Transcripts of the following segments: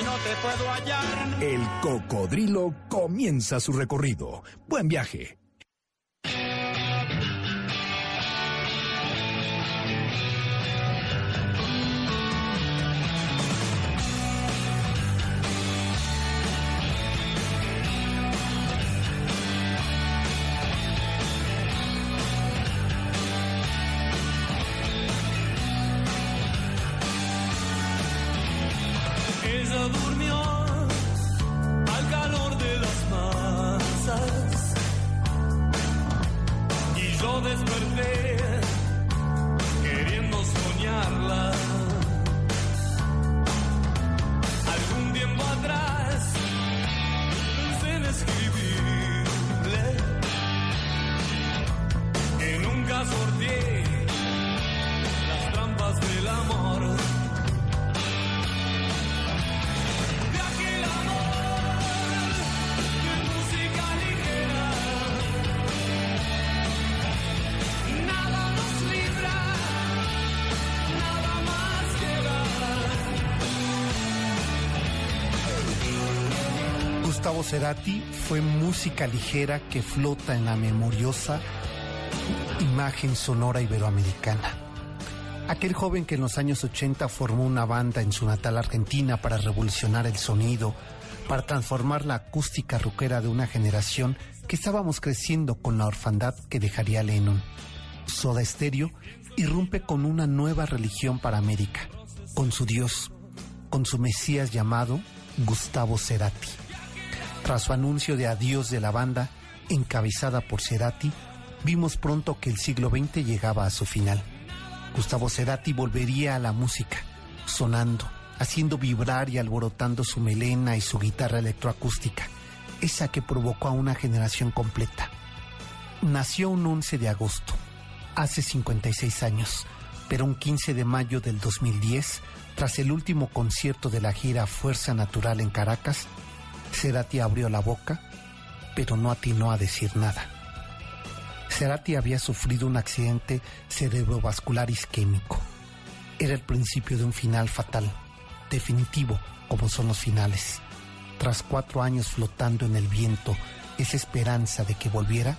y no te puedo hallar. El Cocodrilo comienza su recorrido. Buen viaje. Gustavo Cerati fue música ligera que flota en la memoriosa imagen sonora iberoamericana. Aquel joven que en los años 80 formó una banda en su natal Argentina para revolucionar el sonido, para transformar la acústica rockera de una generación que estábamos creciendo con la orfandad que dejaría Lennon. Soda Stereo irrumpe con una nueva religión para América, con su Dios, con su Mesías llamado Gustavo Cerati. Tras su anuncio de adiós de la banda, encabezada por Cerati, vimos pronto que el siglo XX llegaba a su final. Gustavo Cerati volvería a la música, sonando, haciendo vibrar y alborotando su melena y su guitarra electroacústica, esa que provocó a una generación completa. Nació un 11 de agosto, hace 56 años, pero un 15 de mayo del 2010, tras el último concierto de la gira Fuerza Natural en Caracas, Cerati abrió la boca, pero no atinó a decir nada. Cerati había sufrido un accidente cerebrovascular isquémico. Era el principio de un final fatal, definitivo, como son los finales. Tras cuatro años flotando en el viento, esa esperanza de que volviera,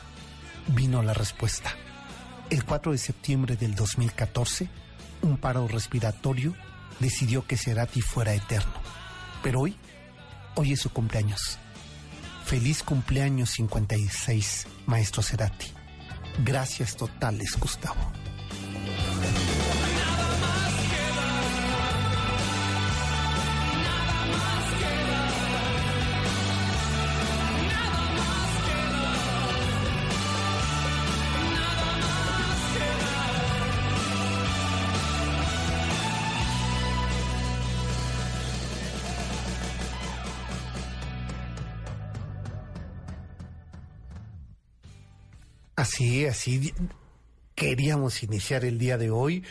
vino la respuesta. El 4 de septiembre del 2014, un paro respiratorio decidió que Cerati fuera eterno. Pero hoy, hoy es su cumpleaños. Feliz cumpleaños 56, maestro Cerati. Gracias totales, Gustavo. Así, así queríamos iniciar el día de hoy.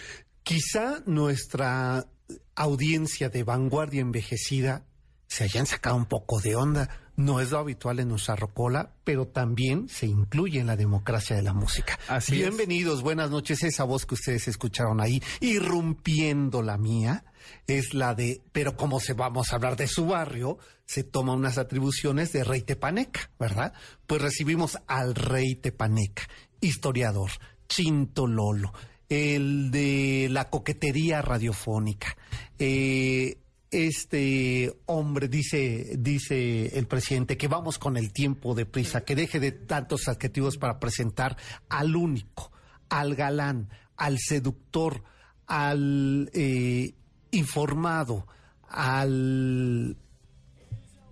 Quizá nuestra audiencia de vanguardia envejecida se hayan sacado un poco de onda. No es lo habitual en nuestra rocola, pero también se incluye en la democracia de la música. Así es. Bienvenidos, buenas noches. Esa voz que ustedes escucharon ahí, irrumpiendo la mía, es la de, pero como se vamos a hablar de su barrio, se toma unas atribuciones de Rey Tepaneca, ¿verdad? Pues recibimos al Rey Tepaneca, historiador, Chinto Lolo, el de la coquetería radiofónica, eh, este hombre, dice, dice el presidente, que vamos con el tiempo de prisa, que deje de tantos adjetivos para presentar al único, al galán, al seductor, al eh, informado, al,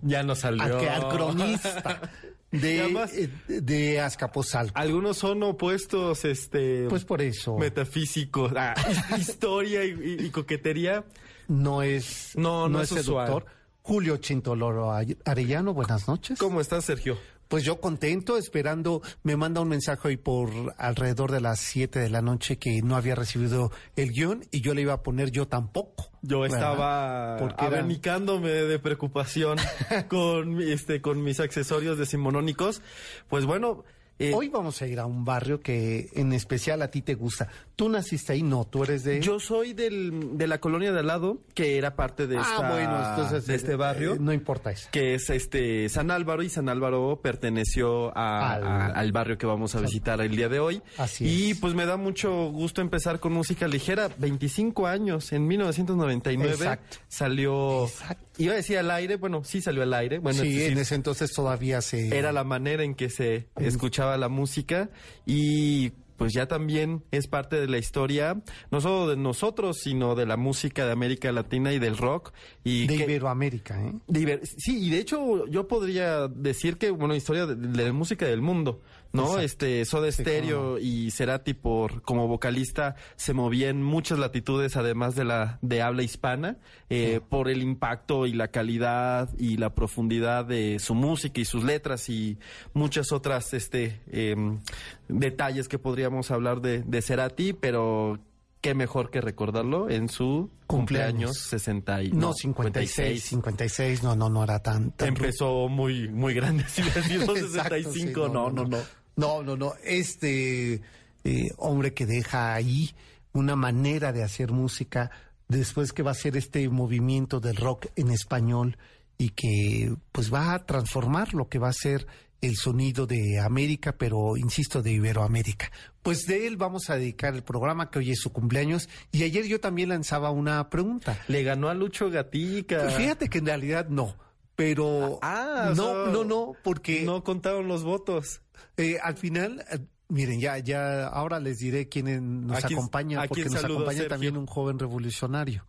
Ya nos salió. al, cronista de, además- eh, de Azcapotzalco. Algunos son opuestos, este. Pues por eso Metafísicos. Ah, historia y, y- y coquetería. No es, No, no es seductor. usual. Julio Chintoloro Arellano, buenas noches. ¿Cómo estás, Sergio? Pues yo contento, esperando, me manda un mensaje hoy por alrededor de las 7 de la noche que no había recibido el guion y yo le iba a poner yo tampoco. Yo estaba abanicándome de preocupación con, este, con mis accesorios decimonónicos. Pues bueno, eh, Hoy vamos a ir a un barrio que en especial a ti te gusta. ¿Tú naciste ahí? No, tú eres de... yo soy del, de la colonia de al lado, que era parte de, ah, bueno, entonces... de este eh, barrio. eh, no importa eso. que es este San Álvaro y San Álvaro perteneció a- Al- a- al barrio que vamos a visitar el día de hoy. Así y es. pues me da mucho gusto empezar con música ligera. 25 años, en 1999 Exacto. salió... Exacto. Iba a decir al aire, bueno, sí salió al aire. Bueno, sí, en ese entonces todavía se... era la manera en que se escuchaba la música y pues ya también es parte de la historia, no solo de nosotros, sino de la música de América Latina y del rock. Y de que- Iberoamérica, ¿eh? Sí, y de hecho yo podría decir que, bueno, historia de, de la música del mundo, ¿no? Exacto. Este, Soda Stereo no. y Cerati por, como vocalista se movía en muchas latitudes además de la, de habla hispana, eh, por el impacto y la calidad y la profundidad de su música y sus letras y muchas otras, este, em, detalles que podríamos hablar de, de Cerati, pero qué mejor que recordarlo en su cumpleaños, Cumpleaños. 60 y, No, 56, 56, no, no, no era tan... tan Empezó muy, muy grande, si hubiera sido Exacto, 65, sí, no, no, no. No, no, no. Este eh, hombre que deja ahí una manera de hacer música después que va a ser este movimiento del rock en español y que pues va a transformar lo que va a ser el sonido de América, pero insisto, de Iberoamérica. Pues de él vamos a dedicar el programa que hoy es su cumpleaños y ayer yo también lanzaba una pregunta. Le ganó a Lucho Gatica. Pues fíjate que en realidad no, pero Ah, o no, sea, no, no, porque No contaron los votos. eh, al final, eh, miren, ya, ya, ahora les diré quién nos ¿A quién- acompaña, a porque nos acompaña también un joven revolucionario.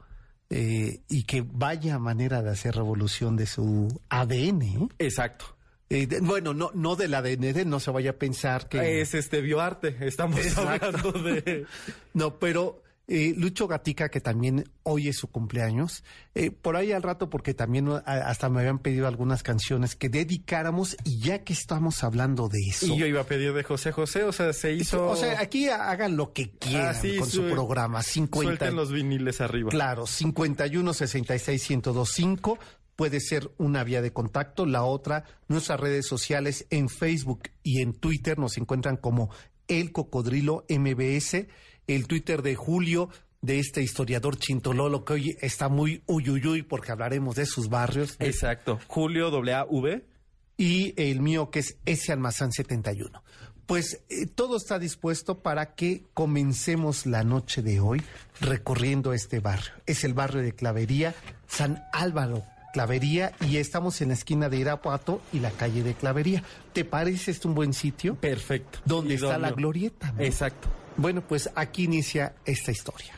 eh, y que vaya manera de hacer revolución de su ADN. Exacto. Eh, de- bueno, no, no del ADN, no se vaya a pensar que... Es este bioarte. Estamos Exacto. hablando de. No, pero eh, Lucho Gatica, que también hoy es su cumpleaños, eh, por ahí al rato, porque también a- hasta me habían pedido algunas canciones que dedicáramos, y ya que estamos hablando de eso... Y yo iba a pedir de José José, o sea, se hizo. O sea, aquí hagan lo que quieran Ah, sí, con su su- programa. 50, Suelten los viniles arriba. Claro, 51 66 1025 puede ser una vía de contacto. La otra, nuestras redes sociales en Facebook y en Twitter nos encuentran como El Cocodrilo MBS. El Twitter de Julio, de este historiador Chintololo, que hoy está muy uyuyuy porque hablaremos de sus barrios. Exacto. Julio W. y el mío que es ese almazán 71. Pues eh, todo está dispuesto para que comencemos la noche de hoy recorriendo este barrio. Es el barrio de Clavería, San Álvaro Clavería, y estamos en la esquina de Irapuato y la calle de Clavería. ¿Te parece este un buen sitio? Perfecto. Donde está la glorieta. ¿no? Exacto. Bueno, pues aquí inicia esta historia.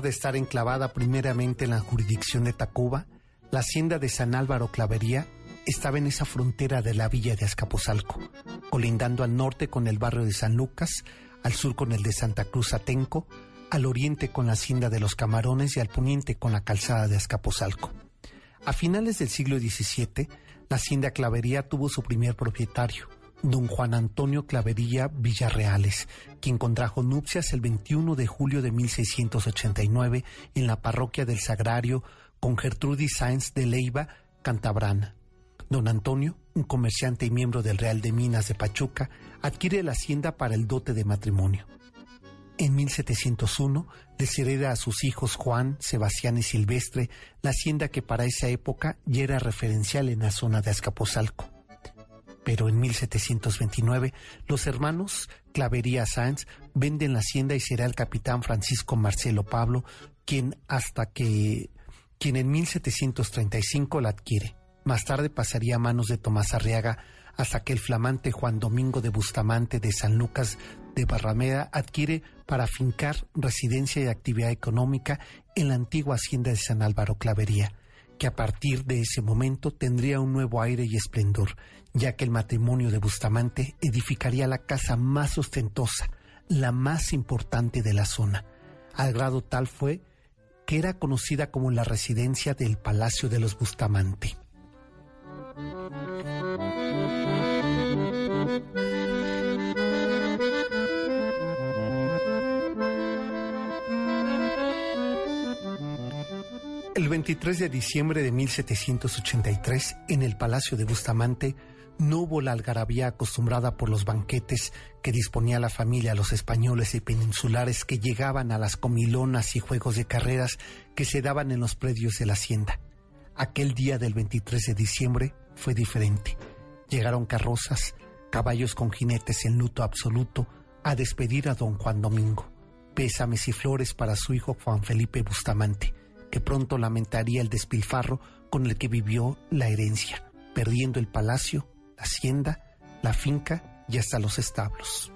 De estar enclavada primeramente en la jurisdicción de Tacuba, la hacienda de San Álvaro Clavería estaba en esa frontera de la villa de Azcapotzalco, colindando al norte con el barrio de San Lucas, al sur con el de Santa Cruz Atenco, al oriente con la hacienda de los Camarones y al poniente con la calzada de Azcapotzalco. A finales del siglo XVII, la hacienda Clavería tuvo su primer propietario, don Juan Antonio Clavería Villarreales, quien contrajo nupcias el 21 de julio de 1689 en la parroquia del Sagrario con Gertrudis Sáenz de Leiva, Cantabrana. Don Antonio, un comerciante y miembro del Real de Minas de Pachuca, adquiere la hacienda para el dote de matrimonio. En 1701 les hereda a sus hijos Juan, Sebastián y Silvestre la hacienda que para esa época ya era referencial en la zona de Azcapotzalco. Pero en 1729 los hermanos Clavería Sáenz venden la hacienda y será el capitán Francisco Marcelo Pablo quien hasta que quien en 1735 la adquiere. Más tarde pasaría a manos de Tomás Arriaga hasta que el flamante Juan Domingo de Bustamante de San Lucas de Barrameda adquiere para fincar residencia y actividad económica en la antigua hacienda de San Álvaro Clavería, que a partir de ese momento tendría un nuevo aire y esplendor, ya que el matrimonio de Bustamante edificaría la casa más ostentosa, la más importante de la zona. Al grado tal fue que era conocida como la residencia del Palacio de los Bustamante. El 23 de diciembre de 1783, en el Palacio de Bustamante, no hubo la algarabía acostumbrada por los banquetes que disponía la familia, los españoles y peninsulares que llegaban a las comilonas y juegos de carreras que se daban en los predios de la hacienda. Aquel día del 23 de diciembre fue diferente. Llegaron carrozas, caballos con jinetes en luto absoluto a despedir a don Juan Domingo. Pésames y flores para su hijo Juan Felipe Bustamante, que pronto lamentaría el despilfarro con el que vivió la herencia, perdiendo el palacio, la hacienda, la finca y hasta los establos.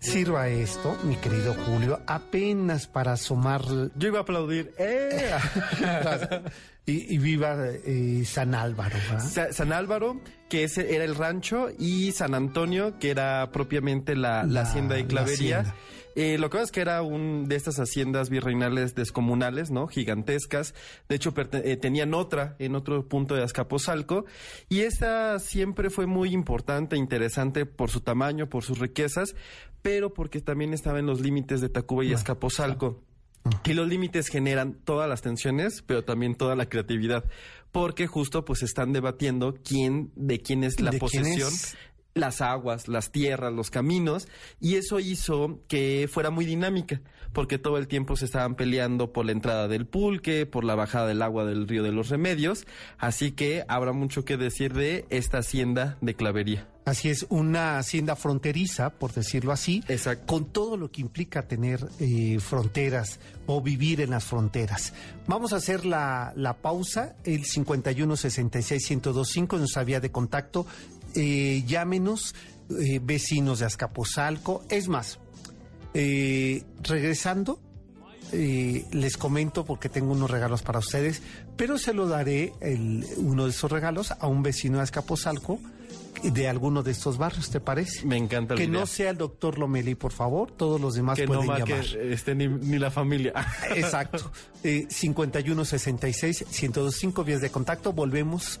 Sirva esto, mi querido Julio, apenas para asomar Yo iba a aplaudir. ¡Eh! y, y viva eh, San Álvaro. San Álvaro, que ese era el rancho, y San Antonio, que era propiamente la, la La- hacienda de la Clavería. hacienda. Eh, lo que pasa es que era un de estas haciendas virreinales descomunales, ¿no? Gigantescas. De hecho, eh, tenían otra en otro punto de Azcapotzalco. Y esta siempre fue muy importante, interesante por su tamaño, por sus riquezas, pero porque también estaba en los límites de Tacuba y Azcapotzalco. Y los límites generan todas las tensiones, pero también toda la creatividad. Porque justo pues están debatiendo quién, de quién es la ¿De quién posesión es? Las aguas, las tierras, los caminos, y eso hizo que fuera muy dinámica, porque todo el tiempo se estaban peleando por la entrada del pulque, por la bajada del agua del río de los remedios, así que habrá mucho que decir de esta hacienda de clavería. Así es, una hacienda fronteriza, por decirlo así, Exacto. con todo lo que implica tener eh, fronteras o vivir en las fronteras. Vamos a hacer la, la pausa, el 5166-1025, nuestra vía de contacto. Eh, llámenos, eh, vecinos de Azcapotzalco. Es más, eh, regresando, les comento porque tengo unos regalos para ustedes, pero se lo daré el- uno de esos regalos a un vecino de Azcapotzalco de alguno de estos barrios, ¿te parece? Me encanta la Que idea. no sea el doctor Lomeli, por favor, todos los demás que no pueden llamar. este, ni, ni la familia. Exacto. Eh, 5166-1025 vías de contacto. Volvemos.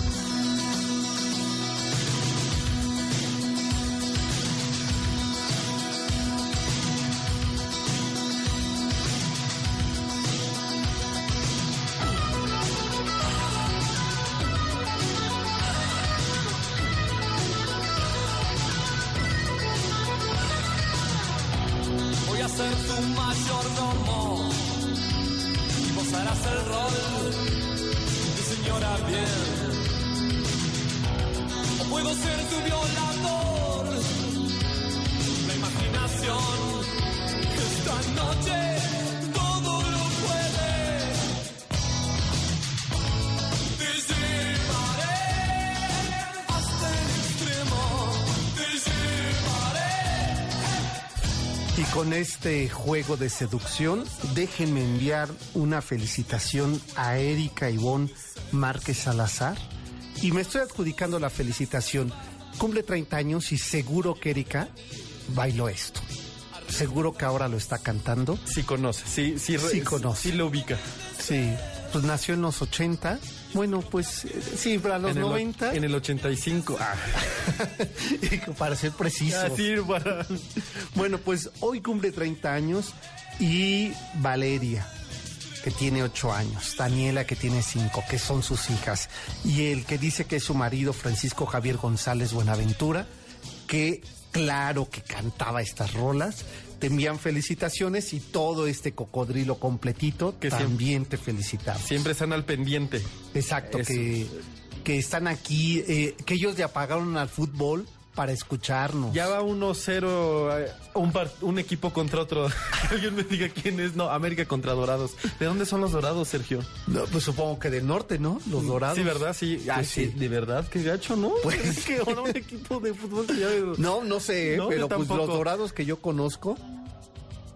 este juego de seducción, déjenme enviar una felicitación a Erika Ivonne Márquez Salazar. Y me estoy adjudicando la felicitación. Cumple 30 años y seguro que Erika bailó esto. Seguro que ahora lo está cantando. sí conoce, sí, sí, Sí conoce. sí lo ubica. Sí, pues nació en los 80. Bueno, pues eh, sí, para los en el, o- 90. En el 85. Ah. para ser preciso. Para- Bueno, pues hoy cumple 30 años y Valeria, que tiene 8 años, Daniela, que tiene 5, que son sus hijas, y el que dice que es su marido, Francisco Javier González Buenaventura, que claro que cantaba estas rolas. Te envían felicitaciones y todo este cocodrilo completito Que también te felicitamos. Siempre están al pendiente. Exacto, Eso. que, que están aquí, eh, que ellos le apagaron al fútbol para escucharnos. Ya va 1-0 eh, un, equipo contra otro. Alguien me diga quién es. No, América contra Dorados. ¿De dónde son los Dorados, Sergio? No, pues supongo que del norte, ¿no? Los dorados. Sí, ¿verdad? Sí. Ah, sí. De verdad, qué gacho, ¿no? Pues- es que ahora un equipo de fútbol ya... No, no sé. No, pero pues los dorados que yo conozco.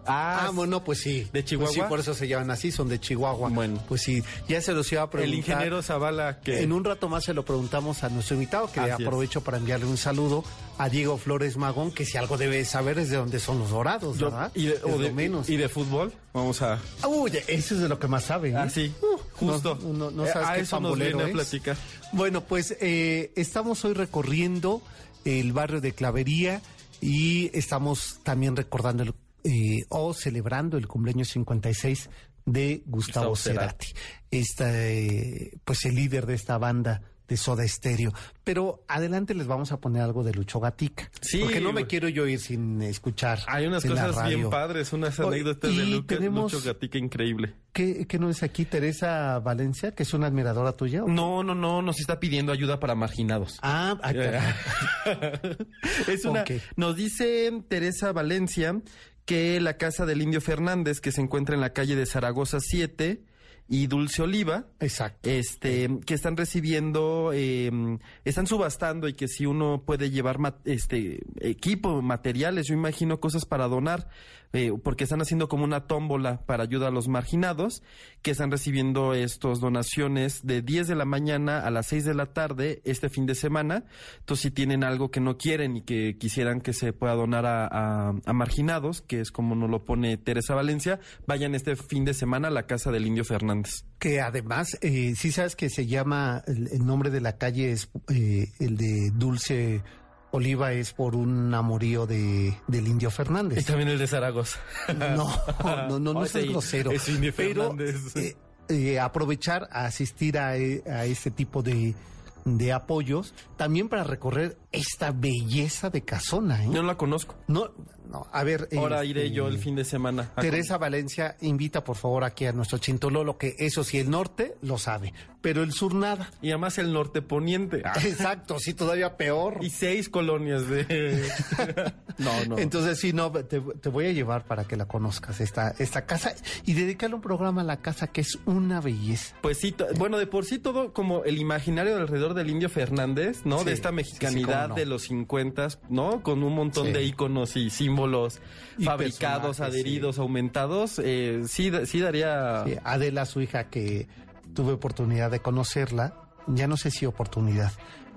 Ah, bueno, pues sí. ¿De Chihuahua? Pues sí, por eso se llaman así, son de Chihuahua. Bueno. Pues sí, ya se los iba a preguntar. El ingeniero Zavala que... En un rato más se lo preguntamos a nuestro invitado, que Así es. aprovecho para enviarle un saludo a Diego Flores Magón, que si algo debe saber es de dónde son los dorados, Yo- ¿verdad? y, de, o lo de- menos. y de fútbol, vamos a... Uy, eso es de lo que más sabe. ¿eh? Ah, sí, Uh, justo. No, no- no Eh, sabes a qué eso nos viene a platicar. Bueno, pues eh, estamos hoy recorriendo el barrio de Clavería y estamos también recordando el, eh, o celebrando el cumpleaños 56 de Gustavo, Gustavo Cerati, esta, eh, pues el líder de esta banda de Soda Stereo. Pero adelante les vamos a poner algo de Lucho Gatica. Sí, porque no me quiero yo ir sin escuchar. Hay unas cosas bien padres, unas anécdotas de y Luca, tenemos- Lucho Gatica increíble. ¿Qué, qué no es aquí Teresa Valencia, que es una admiradora tuya? No, no, no, nos está pidiendo ayuda para marginados. Ah, caray. es una. Nos dice Teresa Valencia que la casa del Indio Fernández, que se encuentra en la calle de Zaragoza 7 y Dulce Oliva, Exacto. este, que están recibiendo, eh, están subastando y que si uno puede llevar este equipo, materiales, yo imagino cosas para donar, eh, porque están haciendo como una tómbola para ayuda a los marginados, que están recibiendo estos donaciones de 10 de la mañana a las 6 de la tarde este fin de semana. Entonces, si tienen algo que no quieren y que quisieran que se pueda donar a, marginados, que es como nos lo pone Teresa Valencia, vayan este fin de semana a la casa del Indio Fernández. Que además, eh, sí sabes que se llama, el, el nombre de la calle es eh, el de Dulce Oliva, es por un amorío de, del Indio Y Fernández. también el de Zaragoza. No, no, no, no Oh, sí, grosero. es Indio Pero Fernández. eh, eh, aprovechar a asistir a, eh, a este tipo de, de apoyos, también para recorrer esta belleza de casona. ¿eh? No la conozco. No, no, a ver. Ahora este, iré yo el fin de semana. Teresa Valencia invita por favor aquí a nuestro Chintololo, que eso sí, el norte lo sabe, pero el sur nada. Y además el norte poniente. Ah, Exacto, sí, todavía peor. y seis colonias de... no, no. Entonces sí, no, te, te voy a llevar para que la conozcas, esta, esta casa, y dedicarle un programa a la casa que es una belleza. Pues sí, bueno, de por sí todo como el imaginario alrededor del Indio Fernández, ¿no? Sí, de esta sí, sí, no. de los 50, ¿no? Con un montón Sí. de íconos y símbolos Y fabricados, adheridos, aumentados. eh, sí, sí daría... Sí, Adela, su hija, que tuve oportunidad de conocerla, ya no sé si oportunidad.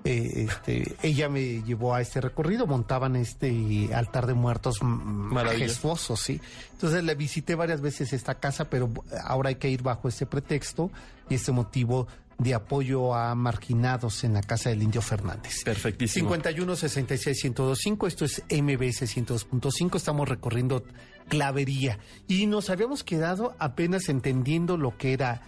eh, este, ella me llevó a este recorrido, montaban este altar de muertos majestuoso, sí. Entonces le visité varias veces esta casa, pero ahora hay que ir bajo este pretexto y este motivo de apoyo a marginados en la casa del Indio Fernández. Perfectísimo. 51 66 1025, esto es MBS 102.5, estamos recorriendo Clavería y nos habíamos quedado apenas entendiendo lo que era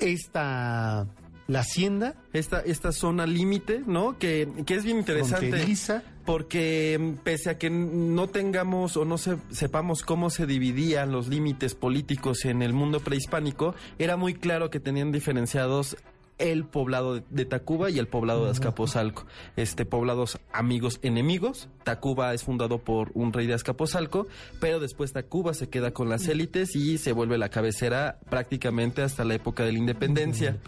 esta la hacienda Esta, esta zona límite, ¿no? Que, que es bien interesante. fronteriza. Porque mm, pese a que no tengamos o no se- sepamos cómo se dividían los límites políticos en el mundo prehispánico, era muy claro que tenían diferenciados el poblado de, de Tacuba y el poblado de Azcapotzalco. Este poblados amigos enemigos. Tacuba es fundado por un rey de Azcapotzalco, pero después Tacuba se queda con las élites y se vuelve la cabecera prácticamente hasta la época de la independencia.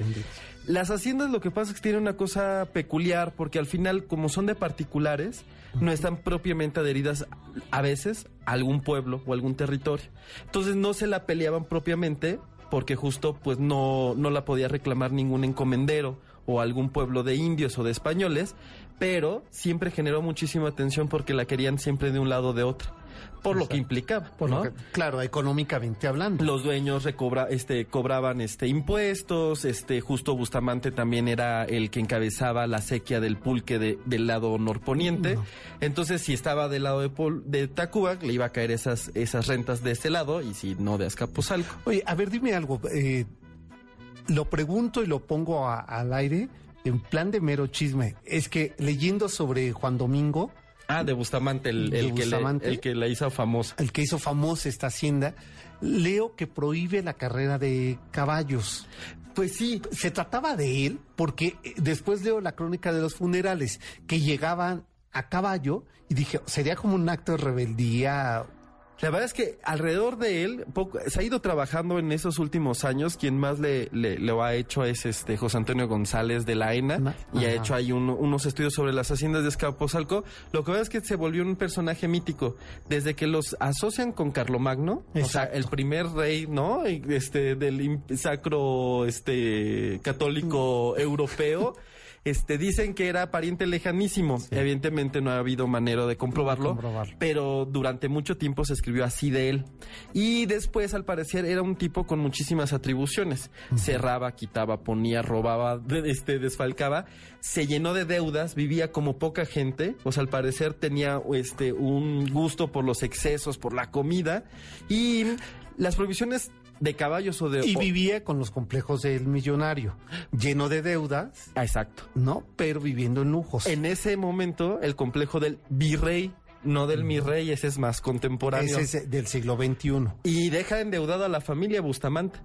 Las haciendas lo que pasa es que tienen una cosa peculiar porque al final, como son de particulares, no están propiamente adheridas a veces a algún pueblo o algún territorio. Entonces no se la peleaban propiamente porque justo pues no, no la podía reclamar ningún encomendero o algún pueblo de indios o de españoles, pero siempre generó muchísima atención porque la querían siempre de un lado o de otro, por lo que implicaba. Por lo ¿no? que- claro, económicamente hablando. Los dueños recobra, este, cobraban este, impuestos, este, justo Bustamante también era el que encabezaba la sequía del pulque de- del lado norponiente. Entonces, si estaba del lado de, Pol- de Tacuba, le iba a caer esas, esas rentas de este lado, y si no, de Azcapotzalco. Oye, a ver, dime algo. eh, lo pregunto y lo pongo a- al aire en plan de mero chisme. Es que leyendo sobre Juan Domingo, Ah, de Bustamante, el, De el que, le- el que la hizo famosa. el que hizo famosa esta hacienda, leo que prohíbe la carrera de caballos. Pues sí, Se trataba de él porque eh, después leo la crónica de los funerales que llegaban a caballo y dije, sería como un acto de rebeldía. La verdad es que alrededor de él poco, se ha ido trabajando en esos últimos años. Quien más le, le- lo ha hecho es este José Antonio González de la ENA Ma- y ha hecho ahí un- unos estudios sobre las haciendas de Escaposalco. Lo que veo es que se volvió un personaje mítico desde que los asocian con Carlomagno, o sea, el primer rey, ¿no? Este del sacro este católico europeo. Este, dicen que era pariente lejanísimo. Evidentemente no ha habido manera de comprobarlo, pero durante mucho tiempo se escribió así de él. Y después, al parecer, era un tipo con muchísimas atribuciones. Cerraba, quitaba, ponía, robaba, este, desfalcaba. Se llenó de deudas, vivía como poca gente. O sea, al parecer tenía este, un gusto por los excesos, por la comida. Y las provisiones de caballos o de... Y vivía con los complejos del millonario, lleno de deudas, Ah, Exacto. ¿no? Pero viviendo en lujos. En ese momento, el complejo del virrey, no del mi rey, ese es más contemporáneo. Ese es del siglo XXI. Y deja endeudada a la familia Bustamante.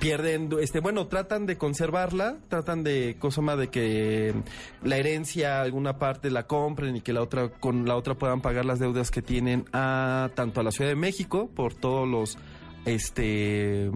Pierden, este, bueno, tratan de conservarla, tratan de, cosa más de que la herencia, alguna parte la compren y que la otra, con la otra puedan pagar las deudas que tienen a tanto a la Ciudad de México por todos los este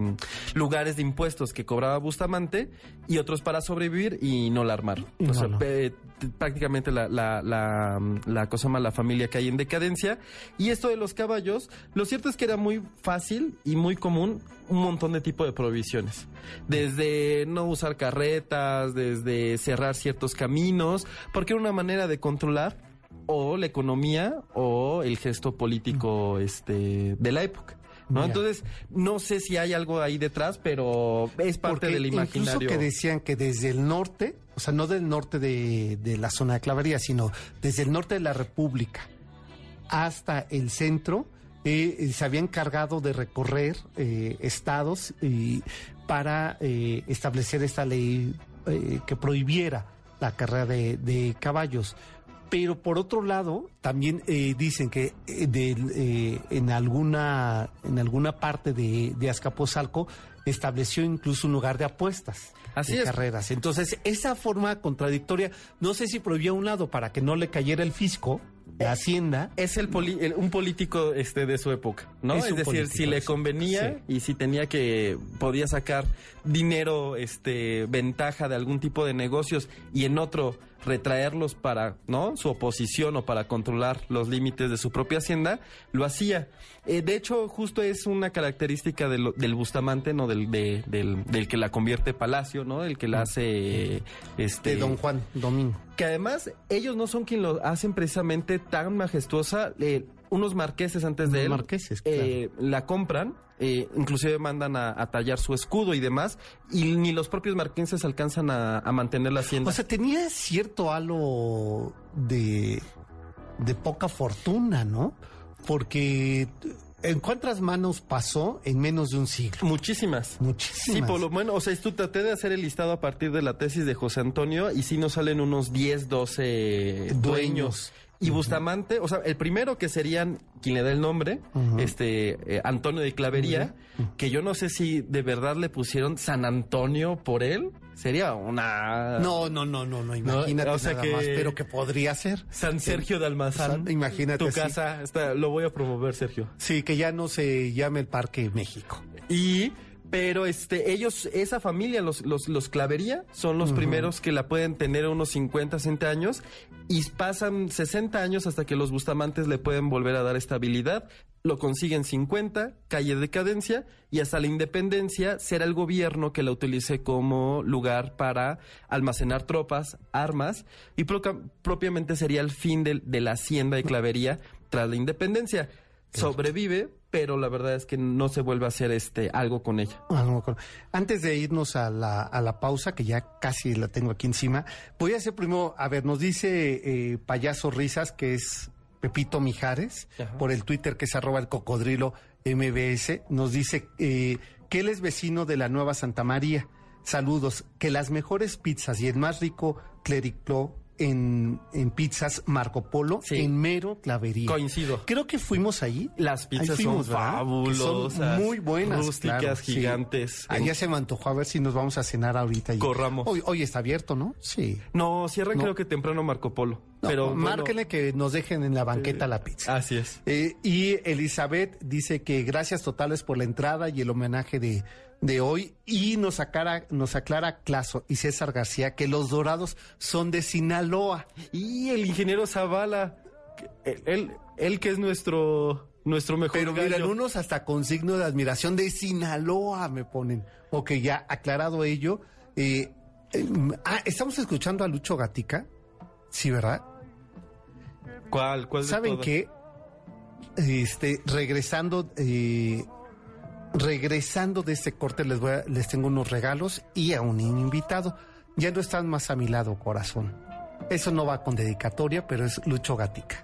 lugares de impuestos que cobraba Bustamante y otros para sobrevivir y no la armaron. No, o sea, no. t- prácticamente la, la, la, la cosa más la familia que hay en decadencia. Y esto de los caballos, lo cierto es que era muy fácil y muy común un montón de tipo de provisiones. Desde no usar carretas, desde cerrar ciertos caminos, porque era una manera de controlar o la economía o el gesto político este de la época. ¿No? Ya. Entonces, no sé si hay algo ahí detrás, pero es parte Porque del imaginario. Incluso que decían que desde el norte, o sea, no del norte de, de la zona de Clavería, sino desde el norte de la República hasta el centro, eh, se habían encargado de recorrer eh, estados y para eh, establecer esta ley eh, que prohibiera la carrera de, de caballos. Pero por otro lado, también eh, dicen que eh, del, eh, en alguna en alguna parte de, de Azcapotzalco estableció incluso un lugar de apuestas Así de es. carreras. Entonces, esa forma contradictoria, no sé si prohibía a un lado para que no le cayera el fisco, la hacienda, es el, poli- el- un político este de su época, ¿no? Es decir, político, si le sí. convenía y si tenía que podía sacar dinero, este ventaja de algún tipo de negocios y en otro retraerlos para, ¿no? Su oposición o para controlar los límites de su propia hacienda, lo hacía. Eh, de hecho, justo es una característica de lo- del Bustamante, no del, de- del del que la convierte palacio, ¿no? El que la hace este de Don Juan Domingo. que además ellos no son quien lo hacen precisamente tan majestuosa. eh, unos marqueses antes de él marqueses, eh, la compran, eh, inclusive mandan a, a tallar su escudo y demás, y ni los propios marqueses alcanzan a, a mantener la hacienda. O sea, tenía cierto halo de, de poca fortuna, ¿no? Porque ¿en cuántas manos pasó en menos de un siglo? Muchísimas. Muchísimas. Sí, por lo menos, o sea, tú traté de hacer el listado a partir de la tesis de José Antonio y sí nos salen unos 10, 12 dueños. Dueños. Y Bustamante, o sea, el primero que serían quien le da el nombre, este eh, Antonio de Clavería, que yo no sé si de verdad le pusieron San Antonio por él, sería una No, no, no, no, no, imagínate o sea nada que- más, pero que podría ser. San Sergio de Almazán. Imagínate, Tu sí. casa, está, lo voy a promover, Sergio. Sí, que ya no se llame el Parque México. Y, pero este, ellos, esa familia, los, los, los Clavería, son los primeros que la pueden tener unos 50, 60 años y pasan 60 años hasta que los Bustamantes le pueden volver a dar estabilidad. Lo consiguen 50, calle decadencia y hasta la independencia será el gobierno que la utilice como lugar para almacenar tropas, armas y proca- propiamente sería el fin del- de la hacienda de clavería tras la independencia. Sobrevive, pero la verdad es que no se vuelve a hacer este algo con ella. Ah. Antes de irnos a la, a la pausa, que ya casi la tengo aquí encima, voy a hacer primero, a ver, nos dice eh, Payaso Risas, que es Pepito Mijares, Ajá. por el Twitter que es arroba el cocodrilo MBS, nos dice eh, que él es vecino de la Nueva Santa María. Saludos, que las mejores pizzas y el más rico clericlo en, en pizzas Marco Polo Sí. en Mero Clavería. Coincido. Creo que fuimos allí. Las pizzas Ahí fuimos, son fabulosas. Son muy buenas. Rústicas, claro, sí. gigantes. Ah, ya se me antojó a ver si nos vamos a cenar ahorita. y- Corramos. Hoy, hoy está abierto, ¿no? Sí. No, cierran No. creo que temprano Marco Polo. No, pero bueno, márquenle que nos dejen en la banqueta la pizza. Así es. Eh, y Elizabeth dice que gracias totales por la entrada y el homenaje de, de hoy. Y nos aclara, nos aclara Claso y César García que los dorados son de Sinaloa. Y el ingeniero Zavala, él, él que es nuestro, nuestro mejor Pero miran, gallo. unos hasta con signo de admiración de Sinaloa me ponen. Ok, ya aclarado ello. eh, eh, ah, estamos escuchando a Lucho Gatica. Sí, ¿verdad? ¿Cuál? ¿Cuál ¿Saben qué? Este, regresando, eh, regresando de este corte, les voy les tengo unos regalos y a un invitado. Ya no están más a mi lado, corazón. Eso no va con dedicatoria, pero es Lucho Gatica.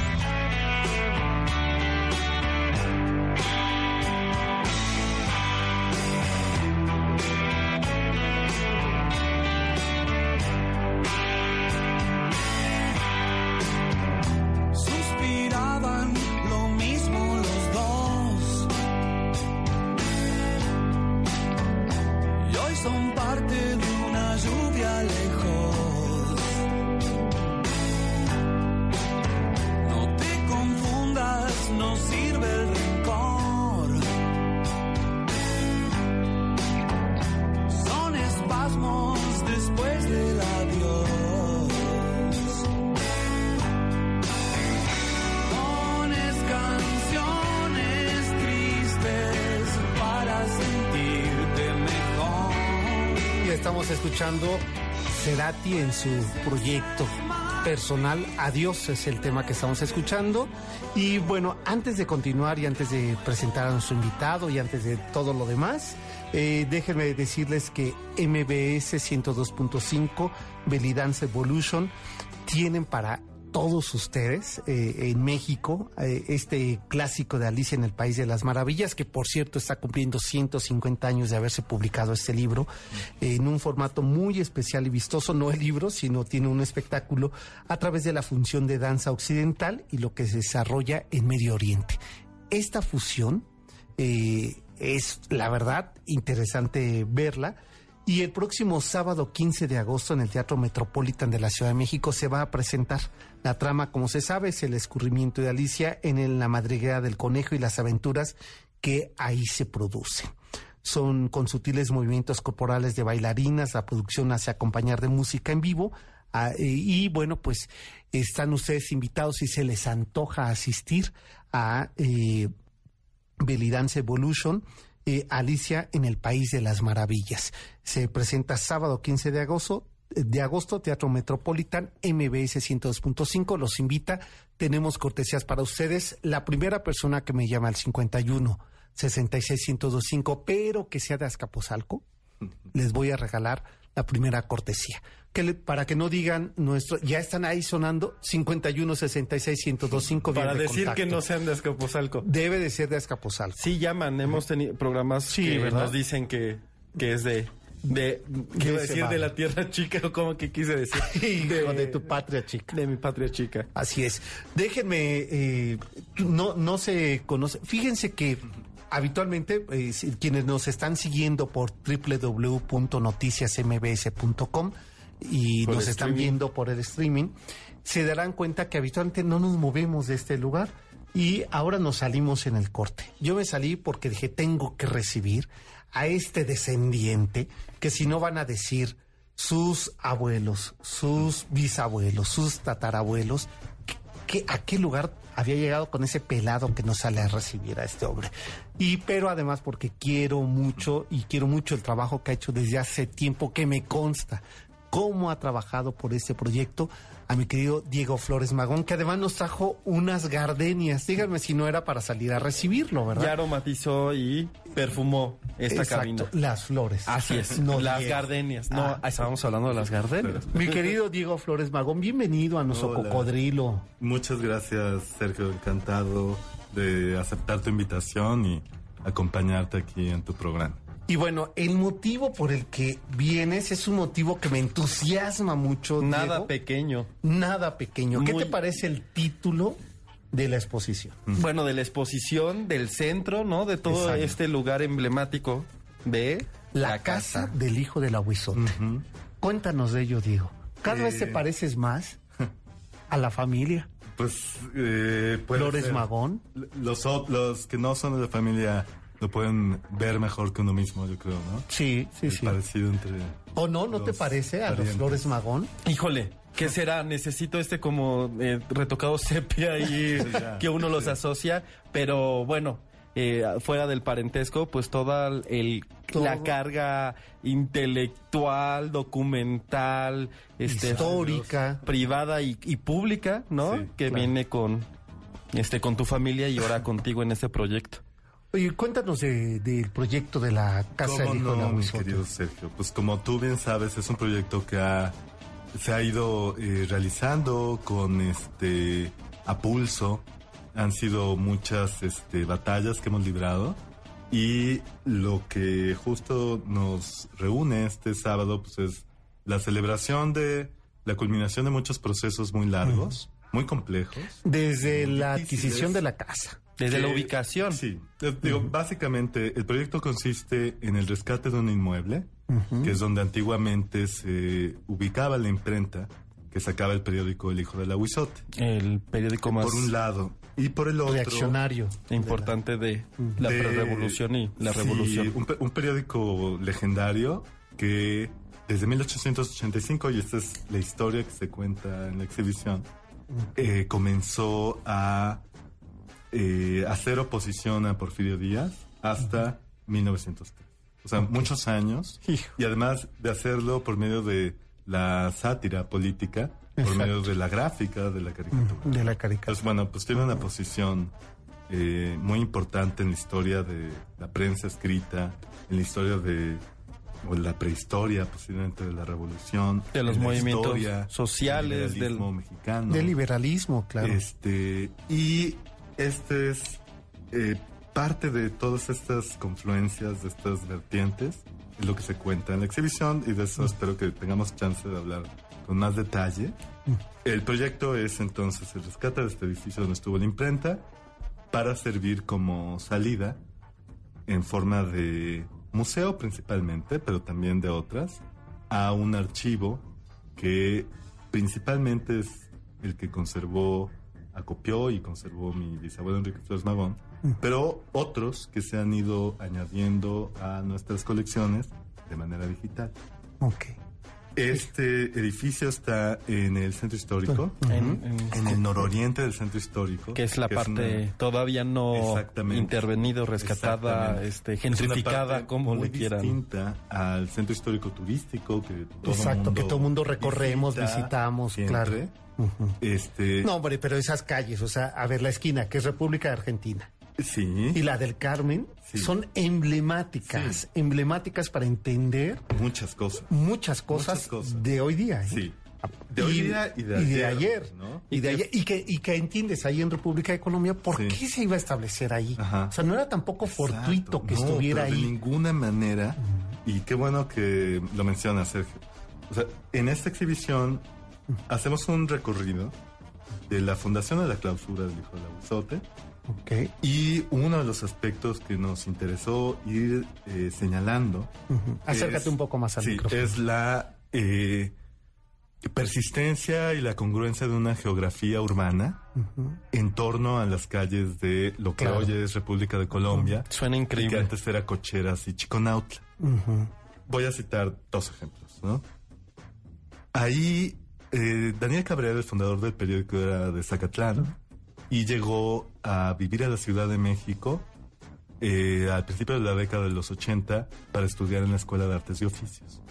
escuchando Cerati en su proyecto personal. Adiós es el tema que estamos escuchando. Y bueno, antes de continuar y antes de presentar a nuestro invitado y antes de todo lo demás, eh, déjenme decirles que MBS 102.5, Belly Dance Evolution, tienen para todos ustedes eh, en México eh, este clásico de Alicia en el País de las Maravillas, que por cierto está cumpliendo 150 años de haberse publicado este libro eh, en un formato muy especial y vistoso, no el libro, sino tiene un espectáculo a través de la función de danza occidental y lo que se desarrolla en Medio Oriente. Esta fusión eh, es, la verdad, interesante verla. Y el próximo sábado 15 de agosto en el Teatro Metropolitan de la Ciudad de México se va a presentar. La trama, como se sabe, es el escurrimiento de Alicia en la madriguera del conejo y las aventuras que ahí se producen. Son con sutiles movimientos corporales de bailarinas, la producción hace acompañar de música en vivo. ah, y, y, bueno, pues están ustedes invitados si se les antoja asistir a eh, Belly Dance Evolution, eh, Alicia en el País de las Maravillas. Se presenta sábado 15 de agosto, eh, de agosto, Teatro Metropolitan, MBS 102.5, los invita. Tenemos cortesías para ustedes. La primera persona que me llama al 51 66 1025, pero que sea de Azcapotzalco, les voy a regalar la primera cortesía. Que le- para que no digan nuestro, ya están ahí sonando 51 66 1025 Para de decir que no sean de Azcapotzalco. Debe de ser de Azcapotzalco. Sí llaman, hemos tenido programas Sí, que ¿verdad? nos dicen que, que es de... De, ¿qué iba a ese decir? De la tierra chica o como que quise decir. Hijo de tu patria chica. De mi patria chica. Así es. Déjenme, eh, no, no se conoce. Fíjense que habitualmente eh, quienes nos están siguiendo por www.noticiasmbs.com y Por nos están streaming. viendo por el streaming, se darán cuenta que habitualmente no nos movemos de este lugar y ahora nos salimos en el corte. Yo me salí porque dije, tengo que recibir a este descendiente que si no van a decir sus abuelos, sus bisabuelos, sus tatarabuelos, ¿qué- ¿a qué lugar había llegado con ese pelado que nos sale a recibir a este hombre? Y pero además porque quiero mucho y quiero mucho el trabajo que ha hecho desde hace tiempo que me consta cómo ha trabajado por este proyecto a mi querido Diego Flores Magón, que además nos trajo unas gardenias. Díganme si no era para salir a recibirlo, ¿verdad? Ya aromatizó y perfumó esta Exacto, cabina. las flores. Así es, No las Diego. gardenias. No, Ah. estábamos hablando de las gardenias. Mi querido Diego Flores Magón, bienvenido a nuestro Hola. cocodrilo. Muchas gracias, Sergio. Encantado de aceptar tu invitación y acompañarte aquí en tu programa. Y bueno, el motivo por el que vienes es un motivo que me entusiasma mucho. Nada Diego. pequeño. Nada pequeño. ¿Qué te parece el título de la exposición? Bueno, de la exposición, del centro, ¿no? De todo Exacto. este lugar emblemático de La, casa, del hijo del aguizote. Cuéntanos de ello, Diego. Cada vez te Eh. pareces más a la familia. Pues, eh, puede Flores ser. Magón. Los, los que no son de la familia lo pueden ver mejor que uno mismo, yo creo, ¿no? Sí, sí, El sí. parecido entre... ¿O no? ¿No te parece a los. Flores Magón? Híjole, ¿qué será? Necesito este como eh, retocado sepia ahí Ya, que uno los asocia, pero bueno, eh, fuera del parentesco, pues toda el Todo. la carga intelectual, documental, este, Histórica. privada y, y pública, ¿no? Sí, que claro. viene con este con tu familia y ahora contigo en este proyecto. Oye, cuéntanos de- del proyecto de la Casa ¿Cómo del no, mi querido Sergio? Pues como tú bien sabes, es un proyecto que ha, se ha ido eh, realizando con este a pulso. Han sido muchas este, batallas que hemos librado y lo que justo nos reúne este sábado pues es la celebración de la culminación de muchos procesos muy largos, muy complejos. Desde Muy la adquisición de la casa. Desde la Que- ubicación. Sí. Digo, básicamente, el proyecto consiste en el rescate de un inmueble, que es donde antiguamente se ubicaba la imprenta que sacaba el periódico El Hijo del Aguizote. El periódico más Por un lado. Y por el otro. Reaccionario. importante de la de- revolución y la sí, revolución. un, un periódico legendario que desde 1885, y esta es la historia que se cuenta en la exhibición, eh, comenzó a eh, hacer oposición a Porfirio Díaz hasta 1903. O sea, muchos años. Hijo. Y además de hacerlo por medio de la sátira política, por Exacto. medio de la gráfica, de la caricatura. De la caricatura. Pues bueno, pues tiene una posición eh, muy importante en la historia de la prensa escrita, en la historia de o la prehistoria posiblemente de la revolución, De los movimientos historia sociales, del del- mexicano, De liberalismo, claro. este y este es eh, parte de todas estas confluencias, de estas vertientes, es lo que se cuenta en la exhibición y de eso espero que tengamos chance de hablar con más detalle. El proyecto es entonces el rescate de este edificio donde estuvo la imprenta para servir como salida en forma de museo principalmente, pero también de otras, a un archivo que principalmente es el que conservó, acopió y conservó mi bisabuelo Enrique Flores Magón, pero otros que se han ido añadiendo a nuestras colecciones de manera digital. Ok. Este edificio está en el centro histórico, En- en- en el nororiente del centro histórico. que es la parte una- todavía no intervenido, rescatada, este, gentrificada, como muy le quieran. distinta al centro histórico turístico que todo Exacto, mundo que todo mundo recorremos, visita visitamos, siempre. claro. Este, No, hombre, pero esas calles, o sea, a ver, la esquina, que es República de Argentina, sí. y la del Carmen, Sí. son emblemáticas, Sí. emblemáticas para entender muchas cosas. muchas cosas, Muchas cosas. de hoy día. ¿eh? Sí. De hoy día y de ayer. ayer, ¿no? Y de ayer. Y que, y que entiendes ahí en República de Colombia, ¿por Sí. qué se iba a establecer ahí? Ajá. O sea, no era tampoco fortuito que No, estuviera pero De ahí. ninguna manera. Y qué bueno que lo menciona Sergio. O sea, en esta exhibición hacemos un recorrido de la fundación a la clausura del Hijo del Abusote. Y uno de los aspectos que nos interesó ir eh, señalando. Acércate es- un poco más al sí, micrófono. Es la eh, persistencia y la congruencia de una geografía urbana en torno a las calles de lo que Claro. hoy es República de Colombia. Suena y que increíble. antes era Cocheras y Chiconautla. Voy a citar dos ejemplos, ¿no? Ahí, eh, Daniel Cabrera, el fundador del periódico, era de Zacatlán y llegó a vivir a la Ciudad de México eh, al principio de la década de los 80 para estudiar en la Escuela de Artes y Oficios.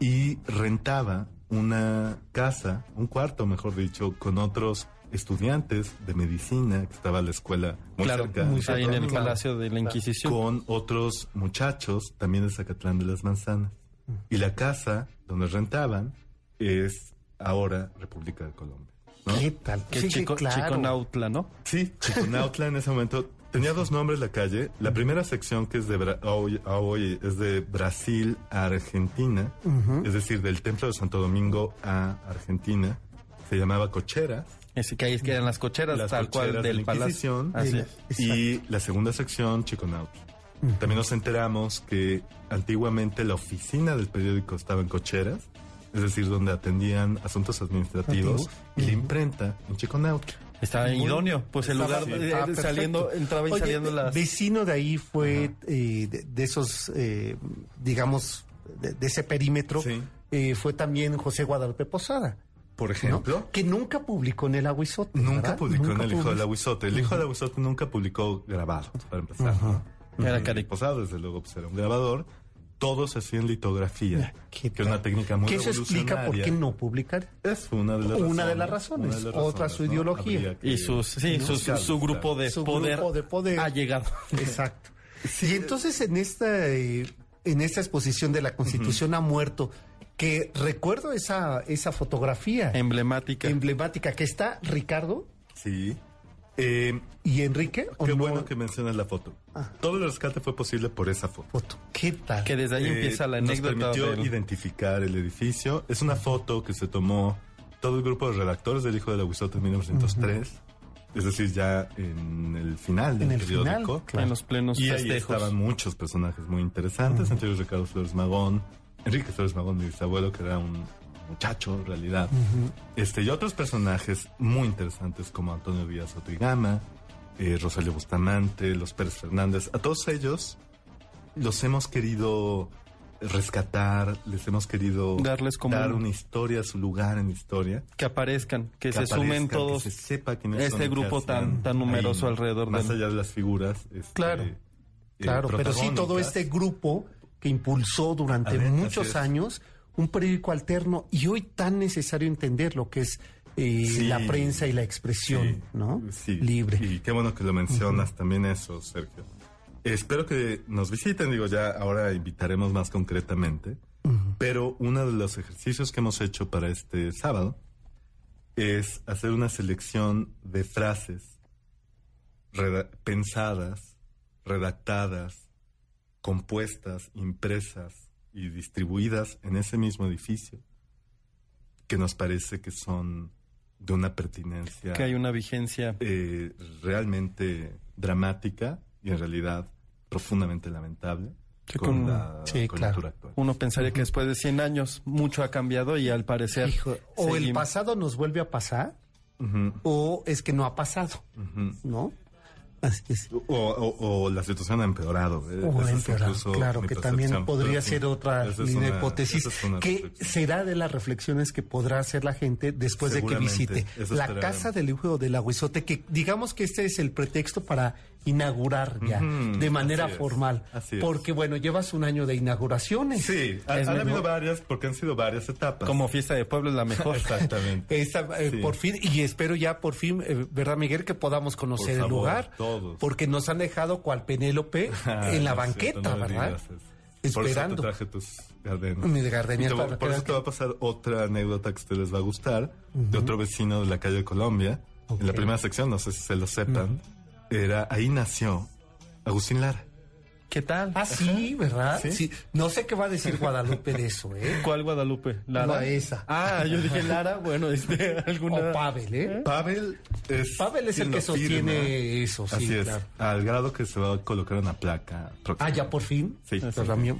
Y rentaba una casa, un cuarto, mejor dicho, con otros estudiantes de medicina, que estaba la escuela muy claro, cerca. muy cerca ahí en el Palacio de la Inquisición. Con otros muchachos, también de Zacatlán de las Manzanas. Y la casa donde rentaban es ahora República de Colombia. ¿No? ¿Qué tal? Que Sí, Chico, claro. Chiconautla, ¿no? Sí, Chiconautla en ese momento tenía dos nombres la calle. La primera sección que es de Bra- hoy, a hoy es de Brasil a Argentina, es decir, del Templo de Santo Domingo a Argentina. Se llamaba Cocheras. Ese que ahí quedan las cocheras, Las tal cocheras cual de del la palacio. Así De es. Y la segunda sección, Chiconautla. También nos enteramos que antiguamente la oficina del periódico estaba en Cocheras, es decir, donde atendían asuntos administrativos, y la imprenta en Chiconautla. Estaba idóneo, pues el lugar sí, eh, estaba saliendo, entraba y Oye, saliendo las... Vecino de ahí fue eh, de, de esos, eh, digamos, de, de ese perímetro, Sí. eh, fue también José Guadalupe Posada. Por ¿no? ejemplo, Que nunca publicó en el Aguizote. Nunca ¿verdad? publicó Nunca en El Hijo publicó. del Aguizote. El Hijo del Aguizote nunca publicó grabados, para empezar. ¿no? Era Y cari- Posada, desde luego, pues era un grabador. Todos hacían litografía, ¿Qué que es una técnica muy Que eso explica por qué no publicar. Es una de las Una razones. de las razones. una de las Otra su ¿no? ideología. Y sus, sí, su grupo de Su poder, grupo de poder. ha llegado. Exacto. y entonces en esta, eh, en esta exposición de la Constitución ha muerto, que recuerdo esa, esa fotografía Emblemática. emblemática que está Ricardo Sí. Eh, y Enrique. ¿o qué no? bueno que mencionas la foto. Ah. Todo el rescate fue posible por esa foto. Foto. ¿Qué tal? que desde ahí Eh, empieza la Nos anécdota permitió del- identificar el edificio. Es una foto que se tomó todo el grupo de redactores del Hijo del Aguizote en 1903. Es decir, ya en el final del En el final, periódico. claro. en los plenos Y ahí festejos. estaban muchos personajes muy interesantes, entre ellos Ricardo Flores Magón, Enrique Flores Magón, mi bisabuelo, que era un muchacho en realidad. este, y otros personajes muy interesantes como Antonio Díaz Otrigama, eh, Rosalio Bustamante, los Pérez Fernández. A todos ellos los hemos querido rescatar, les hemos querido Darles como dar un- una historia, su lugar en la historia. que aparezcan, que, se aparezcan, sumen todos. que se sepa este grupo tan- tan numeroso ahí, alrededor Más del- allá de las figuras. este, Claro. eh, Claro, pero sí todo este grupo que impulsó durante ver, muchos es. años un periódico alterno y hoy tan necesario entender lo que es eh, Sí. la prensa y la expresión, Sí, ¿no? Sí. Libre. Y qué bueno que lo mencionas también eso, Sergio. Espero que nos visiten, digo, ya ahora invitaremos más concretamente. Pero uno de los ejercicios que hemos hecho para este sábado es hacer una selección de frases reda- pensadas, redactadas, compuestas, impresas y distribuidas en ese mismo edificio que nos parece que son de una pertinencia que hay una vigencia. eh, realmente dramática y en realidad profundamente lamentable Sí, con, con- la sí, claro. actual. Uno pensaría que después de 100 años mucho ha cambiado y al parecer... Hijo, o el pasado nos vuelve a pasar o es que no ha pasado. ¿no? Así es. O, o- o la situación ha empeorado. eh, O es empeorado, claro, que también podría ser otra es hipótesis, es que será de las reflexiones que podrá hacer la gente después de que visite la casa del hijo del aguizote, que digamos que este es el pretexto para inaugurar ya de manera así es, formal, así es. porque bueno, llevas un año de inauguraciones. Sí, ha- han mejor. habido varias porque han sido varias etapas. Como fiesta de pueblo es la mejor. Exactamente. Esta, eh, Sí. Por fin, y espero ya por fin, eh, ¿verdad, Miguel? Que podamos conocer Por el favor, lugar. todos. Porque nos han dejado cual Penélope Ah, en la banqueta, cierto, no ¿verdad? eso. Por eso Esperando. te traje tus gardenias. Mis gardenias te por eso te va a pasar otra anécdota que a ustedes les va a gustar, de otro vecino de la calle de Colombia. En la primera sección, no sé si se lo sepan, era ahí nació Agustín Lara. ¿Qué tal? Ah, sí, ¿verdad? ¿Sí? Sí. No sé qué va a decir Guadalupe de eso, ¿eh? ¿Cuál Guadalupe? ¿Lara? No, esa. Ah, yo dije Lara. Bueno, este, alguna... O Pavel, ¿eh? Pavel es, Pavel es el que sostiene firma. eso, sí, Así es, claro. al grado que se va a colocar una placa próxima. Ah, ya por fin. Sí. Pues,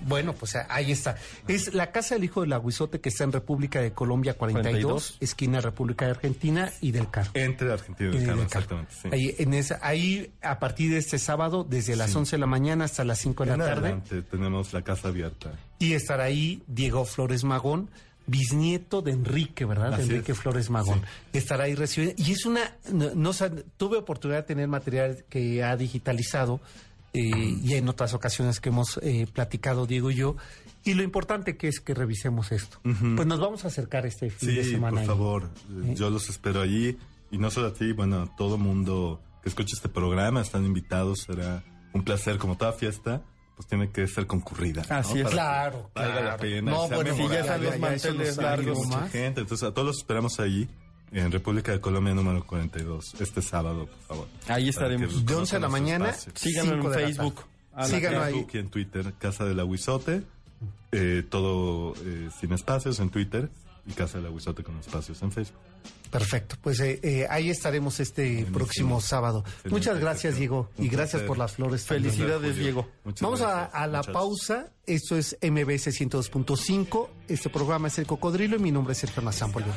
bueno, pues ahí está. Es la Casa del Hijo del Aguizote que está en República de Colombia 42, 42. esquina República de Argentina y del Carro. Entre Argentina y Y el del Carro. exactamente. Sí. Ahí, en esa, ahí, a partir de este sábado, desde las 11 de la mañana hasta las 5 de la tarde, adelante tenemos la casa abierta. y estará ahí Diego Flores Magón, bisnieto de Enrique, ¿verdad? De Enrique es. Flores Magón. Sí. Estará ahí recibiendo. Y es una. No, no tuve oportunidad de tener material que ha digitalizado eh, y en otras ocasiones que hemos eh, platicado Diego y yo. Y lo importante que es que revisemos esto. Pues nos vamos a acercar este fin de Sí, semana. por ahí. favor, eh, yo los espero allí. Y no solo a ti, bueno, a todo mundo que escuche este programa, están invitados, será un placer como toda fiesta, pues tiene que ser concurrida. ¿no? Así es. Para que Claro, la claro. pena, No, bueno, Sí, ya están los manteles largos. mucha más. gente. Entonces, a todos los esperamos allí, en República de Colombia número 42, este sábado, por favor. Ahí estaremos. De 11 de la mañana, Cinco en Facebook. A cara. ahí. Facebook y en Twitter, Casa del Aguizote, eh, todo eh, sin espacios en Twitter y Casa del Aguizote con espacios en Facebook. Perfecto, pues eh, eh, ahí estaremos este Buenísimo. próximo sábado. Excelente Muchas gracias. Diego, y gracias por las flores. también. Felicidades. Diego. Muchas Vamos a, gracias, a la muchachos. pausa. Esto es MBS 102.5. Este programa es El Cocodrilo y mi nombre es Sergio Nazán. Volvemos.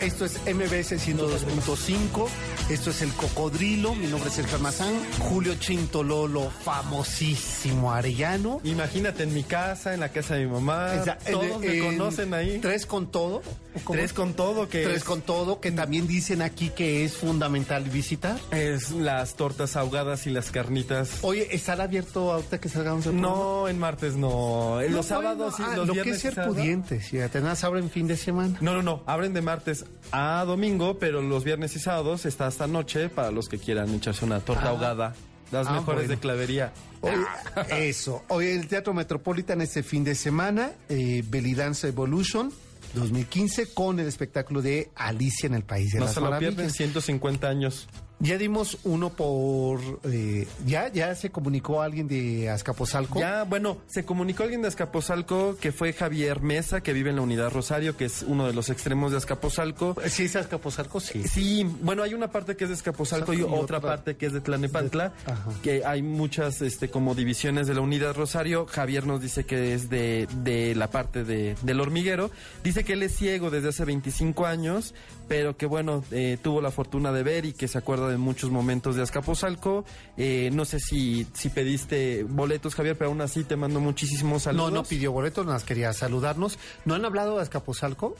Esto es MBS 102.5. Esto es El Cocodrilo. Mi nombre es Sergio Almazán. Julio Chintololo, famosísimo arellano. Imagínate en mi casa, en la casa de mi mamá. O sea, en- Todos me en conocen ahí. Tres con todo. ¿Cómo? Tres con todo, que Tres es, con todo, que también dicen aquí que es fundamental visitar. es las tortas ahogadas y las carnitas. Oye, ¿estará abierto ahorita que salgamos programa? No, en martes no. En No, los sábados y ah, los lo viernes. que es ser. Fíjate, nada, se abren fin de semana. No, no, no. Abren de martes a domingo, pero los viernes y sábados está hasta noche para los que quieran echarse una torta ahogada. Las Ah, mejores bueno. de clavería. Oye, eso. Hoy el Teatro Metropolitan este fin de semana, eh, Belly Dance Evolution 2015 con el espectáculo de Alicia en el País de No las se lo Maravillas. pierden, 150 años. Ya dimos uno por... eh, ya, ya se comunicó alguien de Azcapotzalco. Ya, bueno, se comunicó alguien de Azcapotzalco que fue Javier Mesa, que vive en la unidad Rosario, que es uno de los extremos de Azcapotzalco. ¿Sí es Azcapotzalco? Sí. Sí, bueno, hay una parte que es de Escaposalco y, otra parte que es de Tlanepantla, De- que hay muchas este como divisiones de la unidad Rosario. Javier nos dice que es de, de la parte de, del hormiguero. Dice que él es ciego desde hace 25 años, pero que bueno, eh, tuvo la fortuna de ver y que se acuerda de muchos momentos de Azcapotzalco. Eh, no sé si, si pediste boletos, Javier, pero aún así te mando muchísimos No, saludos. no pidió boletos, nada más quería saludarnos. ¿No han hablado de Azcapotzalco?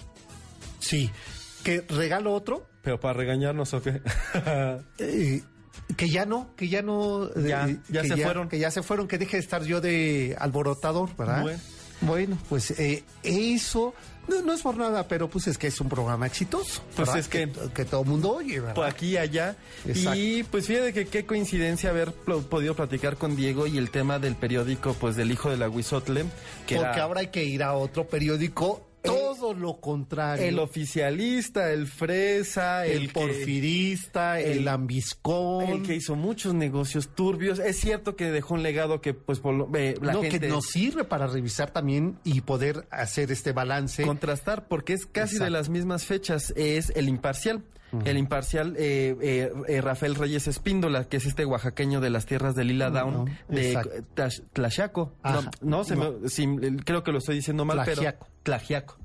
Sí. ¿Que regalo otro? Pero para regañarnos o qué. Eh, que ya no, que ya no. eh, Ya, ya que se fueron. Que ya se fueron, que deje de estar yo de alborotador, ¿verdad? Bueno. Bueno, pues eh, eso. No, no es por nada, pero pues es que es un programa exitoso. Pues ¿verdad? es que- que todo el mundo oye, ¿verdad? por aquí y allá. Exacto. Y pues fíjate que qué coincidencia haber pl- podido platicar con Diego y el tema del periódico, pues del hijo del Aguizotle, que Porque era ahora hay que ir a otro periódico. Todo lo contrario. el oficialista, el fresa, el, el, que- porfirista, el, el- ambiscón. el que hizo muchos negocios turbios. Es cierto que dejó un legado que pues por lo- eh, la no, gente que nos sirve para revisar también y poder hacer este balance. contrastar porque es casi de las mismas fechas es el imparcial el imparcial eh, eh, eh, Rafael Reyes Espíndola que es este oaxaqueño de las tierras de Lila Down no, de Tlaxiaco. No, no, se no. me- creo que lo estoy diciendo mal Tlaxiaco. pero Tlaxiaco.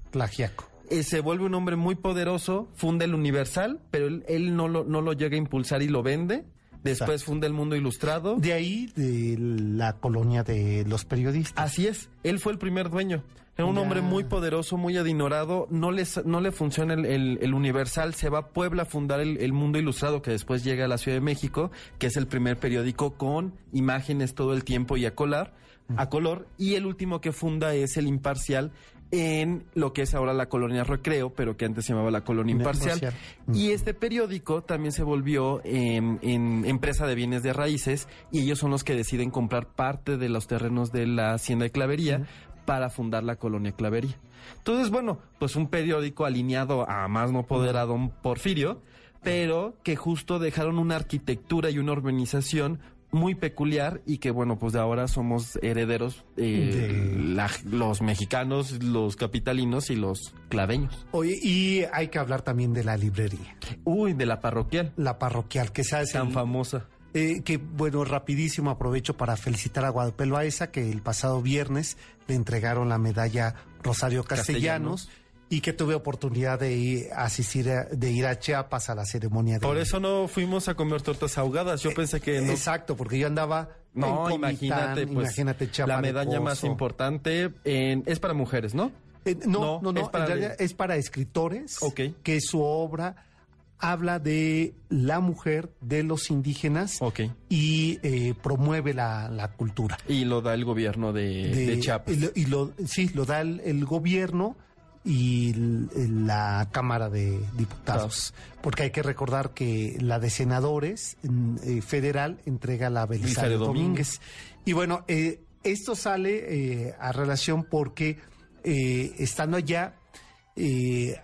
Eh, se vuelve un hombre muy poderoso funda el Universal pero él, él no lo no lo llega a impulsar y lo vende después funda el Mundo Ilustrado De ahí de la colonia de los periodistas. Así es, él fue el primer dueño. Era un Ya. hombre muy poderoso, muy adinerado. No, les, no le funciona el, el- el Universal. Se va a Puebla a fundar el, el Mundo Ilustrado, que después llega a la Ciudad de México, que es el primer periódico con imágenes todo el tiempo y a color. A color. Y el último que funda es el Imparcial en lo que es ahora la colonia Recreo, pero que antes se llamaba la colonia Imparcial. Y este periódico también se volvió em, en empresa de bienes de raíces y ellos son los que deciden comprar parte de los terrenos de la hacienda de Clavería para fundar la colonia Clavería. Entonces, bueno, pues un periódico alineado a más no poder a don Porfirio, pero que justo dejaron una arquitectura y una organización muy peculiar y que bueno, pues de ahora somos herederos eh, De- la- los mexicanos, los capitalinos y los claveños. Oye, y hay que hablar también de la librería, Uy, de la parroquial, la parroquial, que sabes tan el- famosa. Eh, que bueno, rapidísimo aprovecho para felicitar a Guadalupe Loaesa, que el pasado viernes le entregaron la medalla Rosario Castellanos, y que tuve oportunidad de ir, asistir, a- de ir a Chiapas a la ceremonia de... Por eso no fuimos a comer tortas ahogadas. Yo pensé que no. Exacto, porque yo andaba No, en imagínate, pues imagínate Chiapa la medalla más importante en- es para mujeres, ¿no? Eh, no, No, no, no, es para en realidad de- es para escritores Ok. que su obra habla de la mujer, de los indígenas Ok. y eh, promueve la, la cultura. Y lo da el gobierno de, de Chiapas. Y lo, y lo- sí, lo da el, el gobierno y la Cámara de Diputados. Porque hay que recordar que la de senadores eh, federal entrega la Belisario Belisario Domínguez. Y bueno, eh, esto sale eh, a relación porque eh, estando allá, eh,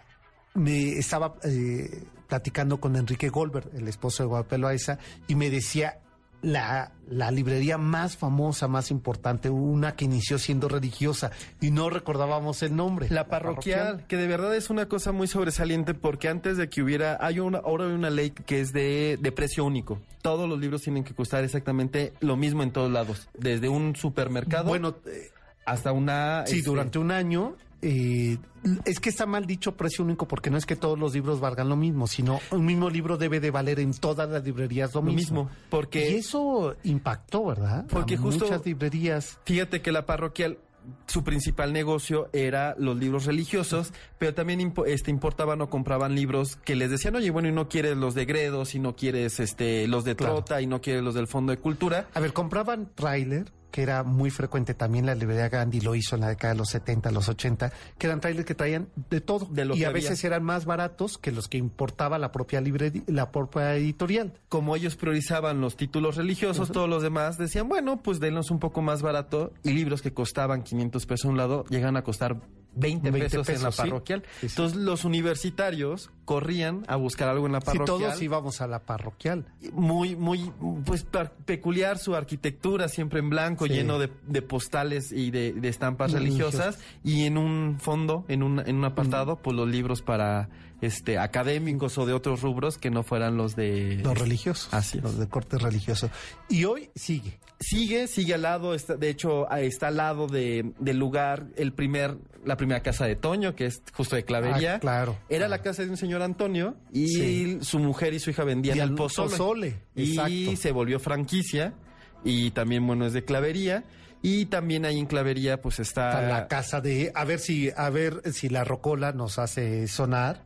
me estaba eh, platicando con Enrique Goldberg, el esposo de Guadalupe Loaiza, y me decía la, la librería más famosa, más importante, una que inició siendo religiosa y no recordábamos el nombre. La parroquial, que de verdad es una cosa muy sobresaliente porque antes de que hubiera, hay una, ahora hay una ley que es de, de precio único. Todos los libros tienen que costar exactamente lo mismo en todos lados, desde un supermercado Bueno, eh, hasta una... sí, este, durante un año. Eh, es que está mal dicho precio único porque no es que todos los libros valgan lo mismo, sino un mismo libro debe de valer en todas las librerías lo, Lo mismo. mismo, porque- Y eso impactó, ¿verdad? Porque A justo- Muchas librerías. Fíjate que la parroquial, su principal negocio era los libros religiosos, pero también impo- este, importaban o compraban libros que les decían, oye, bueno, y no quieres los de Gredos, y no quieres este, los de Claro. Trota, y no quieres los del Fondo de Cultura. A ver, compraban tráiler, que era muy frecuente también, la librería Gandhi lo hizo en la década de los 70, los 80, que eran tráiler que traían de todo. De lo y que a había. veces eran más baratos que los que importaba la propia librería, la propia editorial. Como ellos priorizaban los títulos religiosos, todos los demás decían, bueno, pues denos un poco más barato, y libros que costaban 500 pesos a un lado llegan a costar 20, 20 pesos, en la sí. parroquial. Sí, sí. Entonces los universitarios corrían a buscar algo en la parroquial. todos íbamos a la parroquial. muy, muy, pues peculiar su arquitectura, siempre en blanco, Sí. lleno de, de postales y de, de estampas Religiosas. y en un fondo, en un, en un apartado, pues los libros para este académicos o de otros rubros que no fueran los de Los religiosos. Así es. Los de corte religioso. Y hoy sigue. Sigue, sigue al lado, está, de hecho, ah, está al lado de, del lugar, el primer, la primera casa de Toño, que es justo de Clavería. Ah, claro, Era claro. la casa de un señor Antonio y Sí. su mujer y su hija vendían Y el pozole. pozole, Y se volvió franquicia y también, bueno, es de Clavería. Y también ahí en Clavería, pues está... Está la casa de. A ver si, a ver si la rocola nos hace sonar.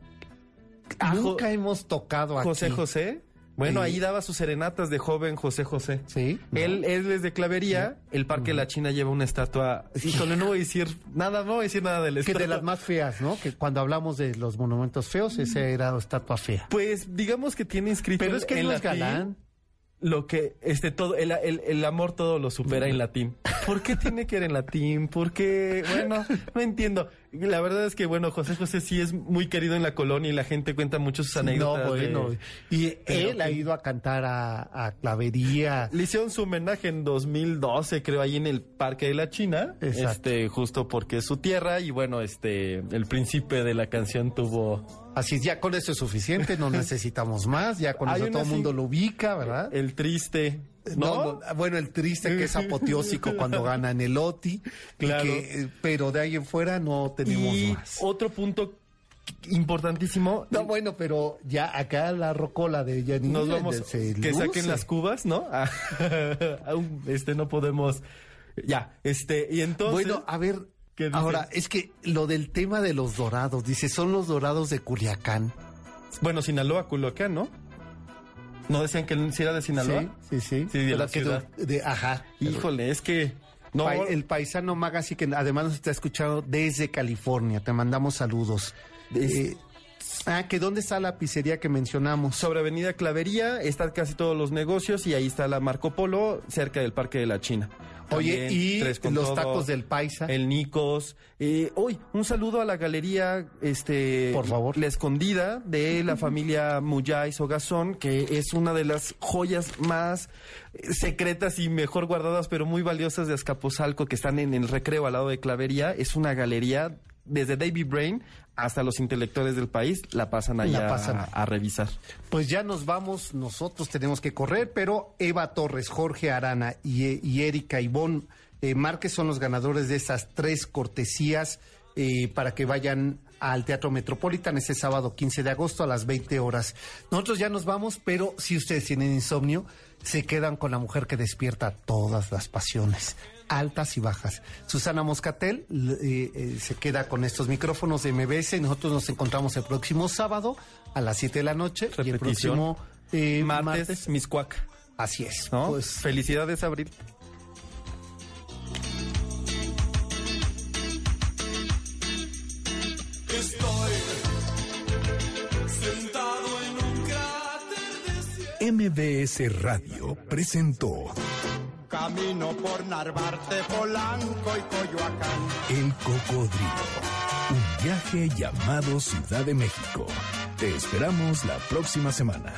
Ah, Nunca hemos tocado aquí. José José. Bueno, ahí daba sus serenatas de joven José José. Sí. Él, él es de Clavería, el Parque de la China lleva una estatua. Híjole, no voy a decir nada, no voy a decir nada de la Que de las más feas, ¿no? Que cuando hablamos de los monumentos feos, esa era estatua fea. Pues digamos que tiene escrito Pero es que en no es latín galán. Lo que, este, todo, el, el- el amor todo lo supera en latín. ¿Por qué tiene que ir en latín? ¿Por qué? Bueno, no entiendo. La verdad es que, bueno, José José sí es muy querido en la colonia y la gente cuenta mucho sus anécdotas. No, bueno. de- Y Pero él ha ido a cantar a, a Clavería. Le hicieron su homenaje en 2012, creo, ahí en el Parque de la China. Exacto. Este, justo porque es su tierra. Y bueno, este, el príncipe de la canción tuvo Así es, ya con eso es suficiente, no necesitamos más, ya con Hay eso todo el mundo lo ubica, ¿verdad? el triste. No, ¿No? no, bueno, el triste que es apoteósico cuando gana en el OTI, y Claro. que, eh, pero de ahí en fuera no tenemos y más. otro punto importantísimo. No, bueno, pero ya acá la rocola de Janine Nos vamos se que luce. saquen las cubas, ¿no? Ah, aún, este no podemos. Ya, este y entonces. Bueno, a ver, ahora es que lo del tema de los dorados, dice, son los dorados de Culiacán. bueno, Sinaloa, Culiacán, ¿no? No decían que si era de Sinaloa. Sí, sí, sí. Sí, de la que ciudad. de- de- ajá. Híjole, es que no. Pa- el paisano Magasi, que además nos está escuchando desde California. Te mandamos saludos. Eh, ah, que dónde está la pizzería que mencionamos. Sobre Avenida Clavería están casi todos los negocios y ahí está la Marco Polo cerca del Parque de la China. Oye, y los Todo, tacos del Paisa. El Nicos. Eh, hoy, un saludo a la galería, este... Por favor. La Escondida de la familia Muyay Sogazón, que es una de las joyas más eh, secretas y mejor guardadas, pero muy valiosas de Azcapotzalco, que están en el recreo al lado de Clavería. Es una galería desde David Brain hasta los intelectuales del país la pasan allá La pasan. A, a revisar. Pues ya nos vamos, nosotros tenemos que correr, pero Eva Torres, Jorge Arana y, y Erika Ivón eh, Márquez son los ganadores de esas tres cortesías eh, para que vayan al Teatro Metropolitan ese sábado 15 de agosto a las 20 horas. Nosotros ya nos vamos, pero si ustedes tienen insomnio, se quedan con la mujer que despierta todas las pasiones altas y bajas. Susana Moscatel eh, eh, se queda con estos micrófonos de MBS y nosotros nos encontramos el próximo sábado a las 7 de la noche y el Repetición. próximo eh, martes, martes. Miscuac. Así es. ¿no? Pues, Felicidades, Abril. Estoy sentado en un cráter de MBS Radio presentó Camino por Narvarte, Polanco y Coyoacán. El Cocodrilo. Un viaje llamado Ciudad de México. Te esperamos la próxima semana.